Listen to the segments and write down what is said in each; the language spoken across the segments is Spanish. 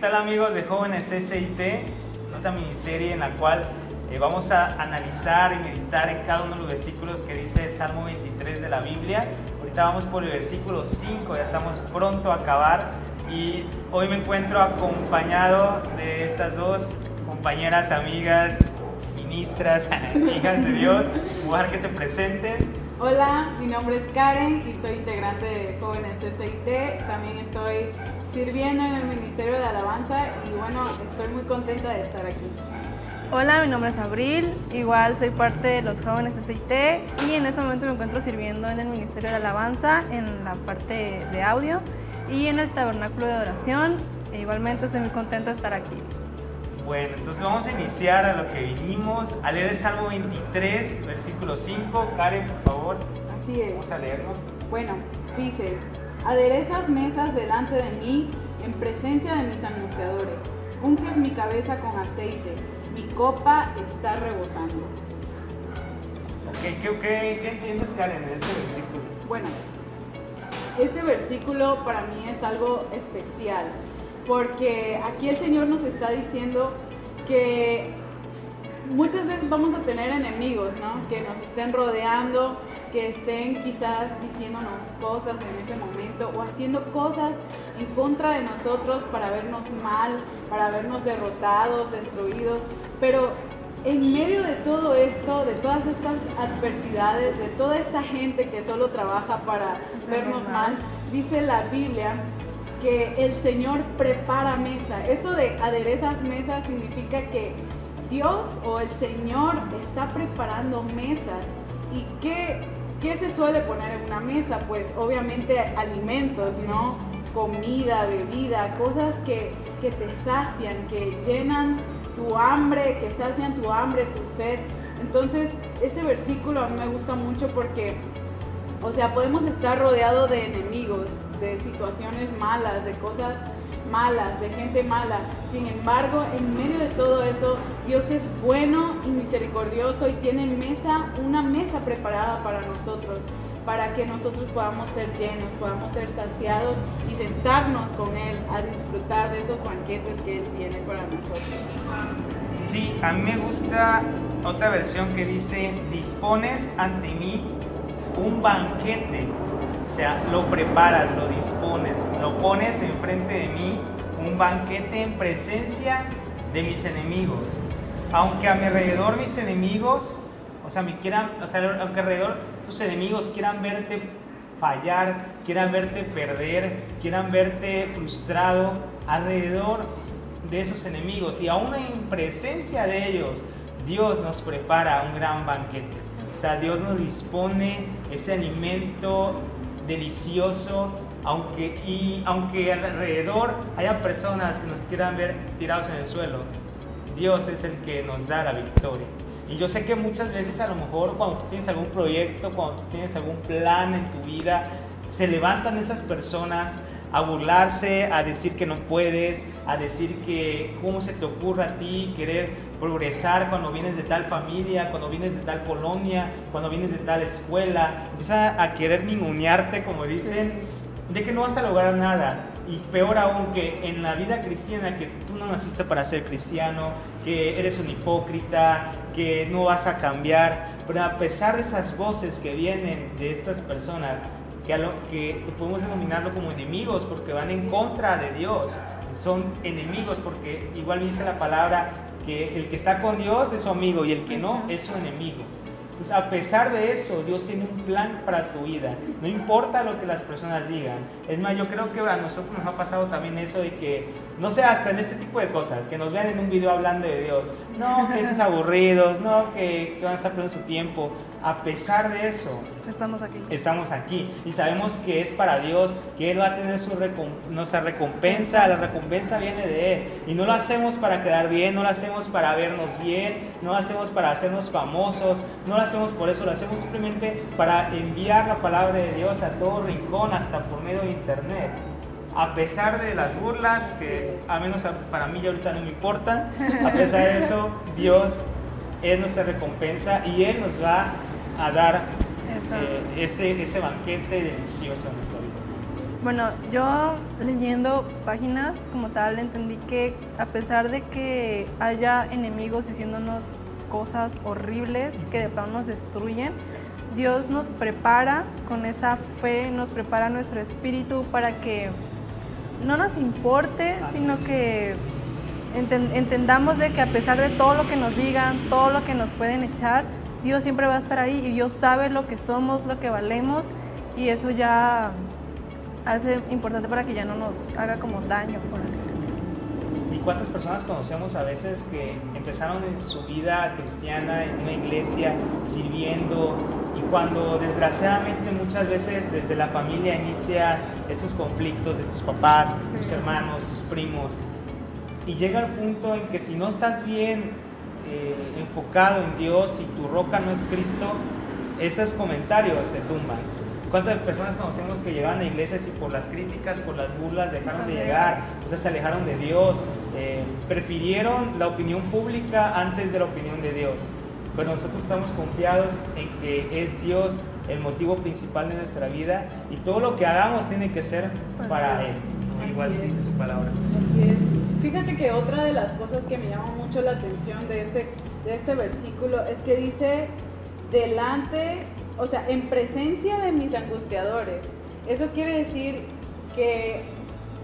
tal amigos de Jóvenes SIT? Esta miniserie en la cual eh, vamos a analizar y meditar en cada uno de los versículos que dice el Salmo 23 de la Biblia. Ahorita vamos por el versículo 5, ya estamos pronto a acabar y hoy me encuentro acompañado de estas dos compañeras, amigas, ministras, hijas de Dios. Que se presenten. Hola, mi nombre es Karen y soy integrante de Jóvenes SIT. También estoy sirviendo en el Ministerio de Alabanza y bueno, estoy muy contenta de estar aquí. Hola, mi nombre es Abril, igual soy parte de los jóvenes SIT y en ese momento me encuentro sirviendo en el Ministerio de Alabanza en la parte de audio y en el tabernáculo de oración. E igualmente estoy muy contenta de estar aquí. Bueno, entonces vamos a iniciar a lo que vinimos, a leer el Salmo 23, versículo 5. Karen, por favor. Así es. Vamos a leerlo. Bueno, dice, aderezas mesas delante de mí en presencia de mis angustiadores, unges mi cabeza con aceite, mi copa está rebosando. ¿Qué, qué, qué, qué entiendes, Karen, de ese versículo? Bueno, este versículo para mí es algo especial, porque aquí el Señor nos está diciendo que muchas veces vamos a tener enemigos, ¿no? Que nos estén rodeando, que estén quizás diciéndonos cosas en ese momento o haciendo cosas en contra de nosotros para vernos mal, para vernos derrotados, destruidos. Pero en medio de todo esto, de todas estas adversidades, de toda esta gente que solo trabaja para vernos mal, dice la Biblia que el Señor prepara mesa. Esto de aderezas mesas significa que Dios o el Señor está preparando mesas. ¿Y qué, qué se suele poner en una mesa? Pues obviamente alimentos, ¿no? Comida, bebida, cosas que, que te sacian, que llenan tu hambre, que sacian tu hambre, tu sed. Entonces, este versículo a mí me gusta mucho porque, o sea, podemos estar rodeados de enemigos, de situaciones malas, de cosas malas, de gente mala. Sin embargo, en medio de todo eso, Dios es bueno y misericordioso y tiene mesa, una mesa preparada para nosotros, para que nosotros podamos ser llenos, podamos ser saciados y sentarnos con Él a disfrutar de esos banquetes que Él tiene para nosotros. Sí, a mí me gusta otra versión que dice, dispones ante mí un banquete. O sea, lo preparas, lo dispones, lo pones enfrente de mí, un banquete en presencia de mis enemigos. Aunque a mi alrededor mis enemigos, o sea, me quieran, o sea, aunque alrededor tus enemigos quieran verte fallar, quieran verte perder, quieran verte frustrado, alrededor de esos enemigos y aún en presencia de ellos, Dios nos prepara un gran banquete. O sea, Dios nos dispone ese alimento delicioso, aunque, y aunque alrededor haya personas que nos quieran ver tirados en el suelo, Dios es el que nos da la victoria. Y yo sé que muchas veces a lo mejor cuando tú tienes algún proyecto, cuando tú tienes algún plan en tu vida, se levantan esas personas a burlarse, a decir que no puedes, a decir que cómo se te ocurre a ti querer progresar cuando vienes de tal familia, cuando vienes de tal colonia, cuando vienes de tal escuela, empieza a querer ningunearte, como dicen, de que no vas a lograr nada. Y peor aún que en la vida cristiana, que tú no naciste para ser cristiano, que eres un hipócrita, que no vas a cambiar, pero a pesar de esas voces que vienen de estas personas, que, a lo, que podemos denominarlo como enemigos porque van en contra de Dios, son enemigos porque igual dice la palabra que el que está con Dios es su amigo y el que no es su enemigo. Pues a pesar de eso, Dios tiene un plan para tu vida. No importa lo que las personas digan. Es más, yo creo que a nosotros nos ha pasado también eso de que, no sé, hasta en este tipo de cosas, que nos vean en un video hablando de Dios. No, que esos aburridos, no, que, que van a estar perdiendo su tiempo. A pesar de eso, Estamos aquí. estamos aquí y sabemos que es para Dios, que Él va a tener su recom- nuestra recompensa, la recompensa viene de Él. Y no lo hacemos para quedar bien, no lo hacemos para vernos bien, no lo hacemos para hacernos famosos, no lo hacemos por eso, lo hacemos simplemente para enviar la palabra de Dios a todo rincón, hasta por medio de internet. A pesar de las burlas, que a menos para mí ya ahorita no me importan, a pesar de eso, Dios es nuestra recompensa y Él nos va a dar eh, ese, ese banquete delicioso en nuestra vida. Bueno, yo leyendo páginas como tal entendí que a pesar de que haya enemigos diciéndonos cosas horribles que de plano nos destruyen, Dios nos prepara con esa fe, nos prepara nuestro espíritu para que no nos importe, Así sino es. que enten- entendamos de que a pesar de todo lo que nos digan, todo lo que nos pueden echar, Dios siempre va a estar ahí y Dios sabe lo que somos, lo que valemos y eso ya hace importante para que ya no nos haga como daño, por así decirlo. ¿Y cuántas personas conocemos a veces que empezaron en su vida cristiana en una iglesia sirviendo y cuando desgraciadamente muchas veces desde la familia inicia esos conflictos de tus papás, tus hermanos, tus primos y llega el punto en que si no estás bien eh, enfocado en Dios y tu roca no es Cristo, esos comentarios se tumban. ¿Cuántas personas conocemos que llegaban a iglesias y por las críticas, por las burlas dejaron de llegar? O sea, se alejaron de Dios, eh, prefirieron la opinión pública antes de la opinión de Dios. Pero nosotros estamos confiados en que es Dios el motivo principal de nuestra vida y todo lo que hagamos tiene que ser Para Él. ¿no? Así Igual es. dice su palabra. Así es. Fíjate que otra de las cosas que me llama mucho la atención de este, de este versículo es que dice, delante, o sea, en presencia de mis angustiadores. Eso quiere decir que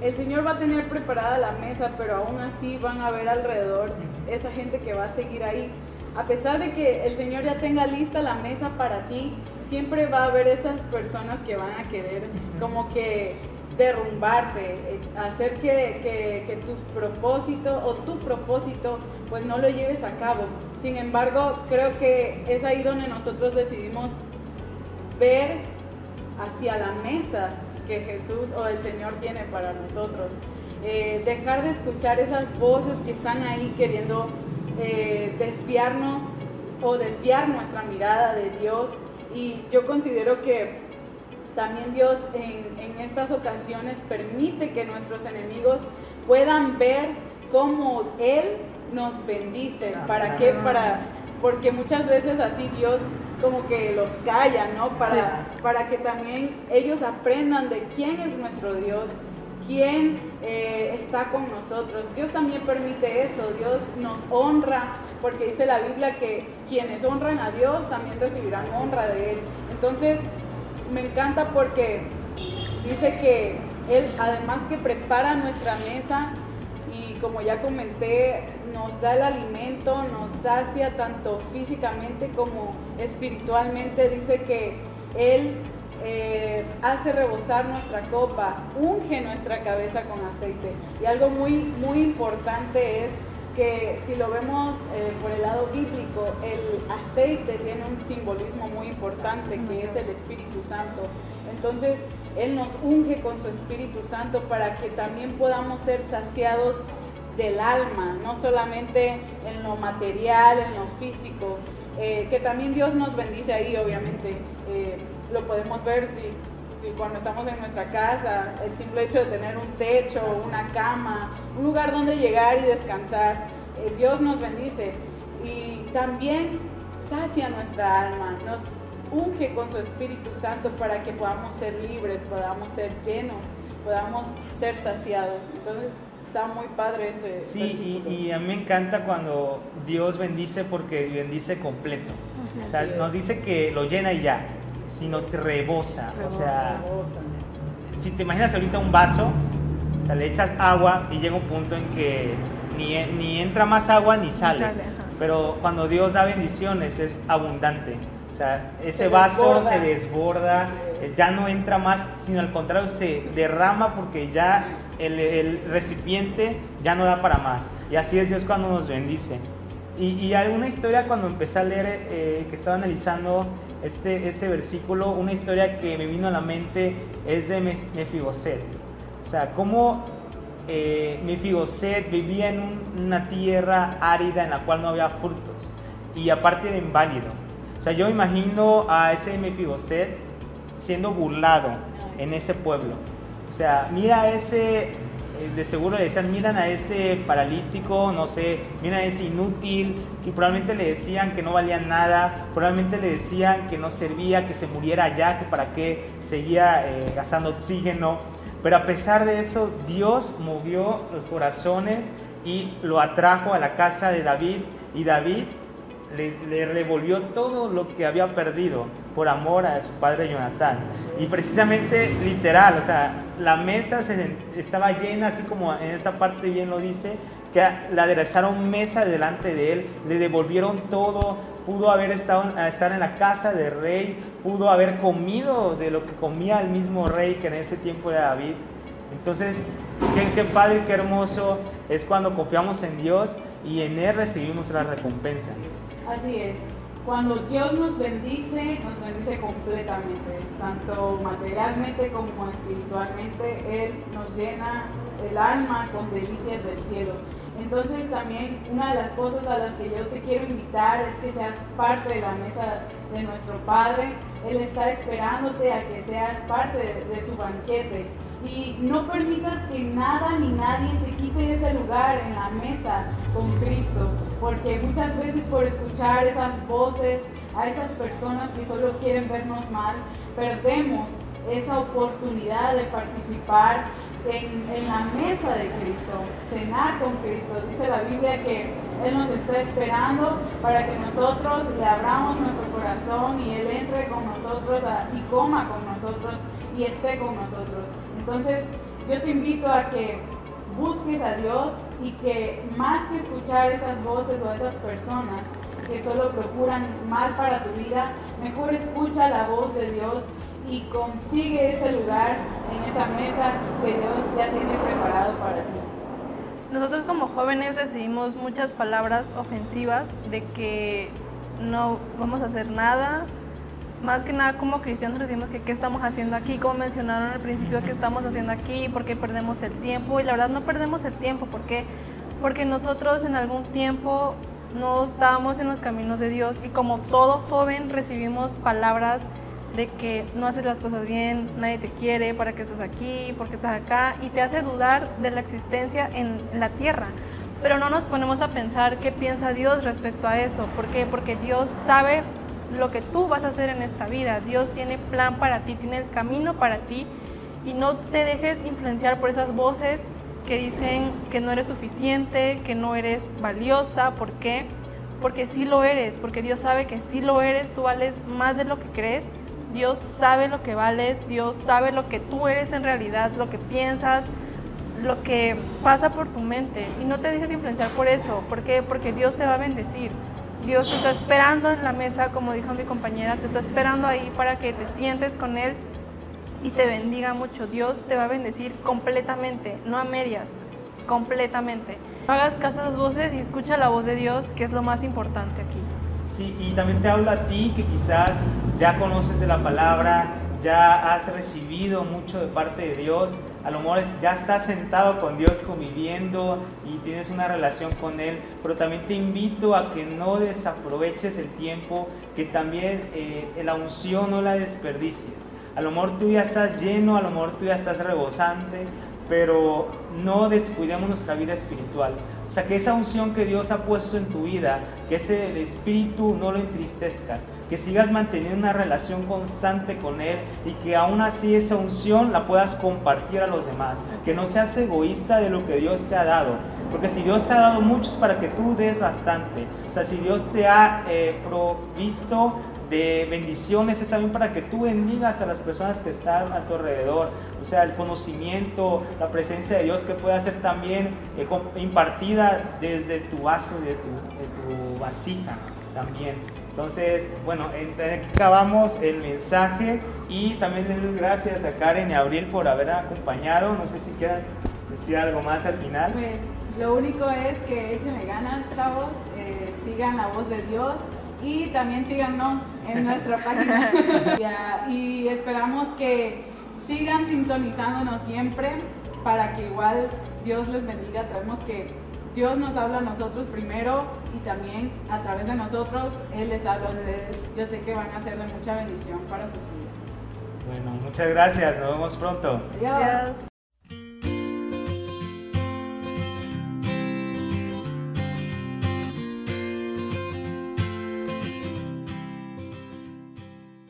el Señor va a tener preparada la mesa, pero aún así van a ver alrededor esa gente que va a seguir ahí. A pesar de que el Señor ya tenga lista la mesa para ti, siempre va a haber esas personas que van a querer como que derrumbarte, eh, hacer que, que- que tus propósitos o tu propósito pues no lo lleves a cabo. Sin embargo, creo que es ahí donde nosotros decidimos ver hacia la mesa que Jesús o el Señor tiene para nosotros. Eh, dejar de escuchar esas voces que están ahí queriendo eh, desviarnos o desviar nuestra mirada de Dios. Y yo considero que también Dios en, en estas ocasiones permite que nuestros enemigos puedan ver cómo Él nos bendice. ¿Para qué? Para, porque muchas veces así Dios como que los calla, ¿no? Para, para que también ellos aprendan de quién es nuestro Dios, quién eh, está con nosotros. Dios también permite eso, Dios nos honra, porque dice la Biblia que quienes honran a Dios también recibirán Así honra de Él. Entonces, me encanta porque dice que Él, además que prepara nuestra mesa, como ya comenté, nos da el alimento, nos sacia tanto físicamente como espiritualmente. Dice que Él eh, hace rebosar nuestra copa, unge nuestra cabeza con aceite. Y algo muy, muy importante es que si lo vemos eh, por el lado bíblico, el aceite tiene un simbolismo muy importante que es el Espíritu Santo. Entonces, Él nos unge con su Espíritu Santo para que también podamos ser saciados del alma, no solamente en lo material, en lo físico, eh, que también Dios nos bendice ahí, obviamente. Eh, lo podemos ver si, si cuando estamos en nuestra casa, el simple hecho de tener un techo, una cama, un lugar donde llegar y descansar, eh, Dios nos bendice. Y también sacia nuestra alma, nos unge con su Espíritu Santo para que podamos ser libres, podamos ser llenos, podamos ser saciados. Entonces está muy padre este. Sí, y, a mí me encanta cuando Dios bendice porque bendice completo. O sea, no dice que lo llena y ya, sino te rebosa. O sea, Rebosa. si te imaginas ahorita un vaso, o sea, le echas agua y llega un punto en que ni, ni entra más agua ni sale. Pero cuando Dios da bendiciones es abundante. Sea, ese Se vaso desborda. se desborda, eh, ya no entra más, sino al contrario se derrama porque ya el, el recipiente ya no da para más. Y así es Dios cuando nos bendice. Y, y hay una historia cuando empecé a leer, eh, que estaba analizando este, este versículo, una historia que me vino a la mente es de Me- Mefiboset. O sea, cómo eh, Mefiboset vivía en un- una tierra árida en la cual no había frutos y aparte era inválido. O sea, yo imagino a ese Mefiboset siendo burlado en ese pueblo. O sea, mira ese eh, de seguro le decían, miran a ese paralítico, no sé, miran a ese inútil, que probablemente le decían que no valía nada, probablemente le decían que no servía, que se muriera allá, que para qué seguía eh, gastando oxígeno. Pero a pesar de eso, Dios movió los corazones y lo atrajo a la casa de David y David le, le revolvió todo lo que había perdido por amor a su padre Jonatán. Y precisamente literal, o sea, la mesa estaba llena, así como en esta parte bien lo dice, que le aderezaron mesa delante de él, le devolvieron todo, pudo haber estado estar en la casa del rey, pudo haber comido de lo que comía el mismo rey que en ese tiempo era David. Entonces, qué, qué padre, qué hermoso es cuando confiamos en Dios y en Él recibimos la recompensa. Así es. Cuando Dios nos bendice, nos bendice completamente, tanto materialmente como espiritualmente. Él nos llena el alma con delicias del cielo. Entonces también una de las cosas a las que yo te quiero invitar es que seas parte de la mesa de nuestro Padre. Él está esperándote a que seas parte de, su banquete y no permitas que nada ni nadie te quite ese lugar en la mesa con Cristo, porque muchas veces por escuchar esas voces a esas personas que solo quieren vernos mal, perdemos esa oportunidad de participar en, la mesa de Cristo, cenar con Cristo. Dice la Biblia que Él nos está esperando para que nosotros le abramos nuestro corazón y Él entre con nosotros y coma con nosotros y esté con nosotros. Entonces, yo te invito a que busques a Dios y que más que escuchar esas voces o esas personas que solo procuran mal para tu vida, mejor escucha la voz de Dios y consigue ese lugar en esa mesa que Dios ya tiene preparado para ti. Nosotros como jóvenes recibimos muchas palabras ofensivas de que no vamos a hacer nada, más que nada como cristianos decimos que qué estamos haciendo aquí, como mencionaron al principio, qué estamos haciendo aquí, por qué perdemos el tiempo. Y la verdad no perdemos el tiempo, ¿por qué? Porque nosotros en algún tiempo no estábamos en los caminos de Dios y como todo joven recibimos palabras de que no haces las cosas bien, nadie te quiere, para qué estás aquí, por qué estás acá, y te hace dudar de la existencia en la tierra. Pero no nos ponemos a pensar qué piensa Dios respecto a eso. ¿Por qué? Porque Dios sabe lo que tú vas a hacer en esta vida. Dios tiene plan para ti, tiene el camino para ti y no te dejes influenciar por esas voces que dicen que no eres suficiente, que no eres valiosa. ¿Por qué? Porque sí lo eres, porque Dios sabe que sí lo eres, tú vales más de lo que crees. Dios sabe lo que vales, Dios sabe lo que tú eres en realidad, lo que piensas, lo que pasa por tu mente. Y no te dejes influenciar por eso. ¿Por qué? Porque Dios te va a bendecir. Dios te está esperando en la mesa, como dijo mi compañera, te está esperando ahí para que te sientes con Él y te bendiga mucho. Dios te va a bendecir completamente, no a medias, completamente. No hagas caso a las voces y escucha la voz de Dios, que es lo más importante aquí. Sí, y también te hablo a ti que quizás ya conoces de la palabra, ya has recibido mucho de parte de Dios, a lo mejor ya estás sentado con Dios conviviendo y tienes una relación con Él, pero también te invito a que no desaproveches el tiempo, que también eh, la unción no la desperdicies. A lo mejor tú ya estás lleno, a lo mejor tú ya estás rebosante, pero no descuidemos nuestra vida espiritual. O sea, que esa unción que Dios ha puesto en tu vida, que ese espíritu no lo entristezcas, que sigas manteniendo una relación constante con Él y que aún así esa unción la puedas compartir a los demás. que no seas egoísta de lo que Dios te ha dado. Porque si Dios te ha dado mucho es para que tú des bastante. O sea, si Dios te ha eh, provisto de bendiciones es también para que tú bendigas a las personas que están a tu alrededor. O sea, el conocimiento, la presencia de Dios que pueda ser también eh, impartida desde tu vaso, de tu, de tu vasija también. Entonces, bueno, aquí acabamos el mensaje y también les doy gracias a Karen y a Abril por haber acompañado. No sé si quieran decir algo más al final. Pues lo único es que échenle ganas, chavos, eh, sigan la voz de Dios y también síganos en nuestra página. y esperamos que sigan sintonizándonos siempre para que igual Dios les bendiga. Sabemos que Dios nos habla a nosotros primero y también a través de nosotros Él les habla a ustedes. Yo sé que van a ser de mucha bendición para sus vidas. Bueno, muchas gracias. Nos vemos pronto. Adiós.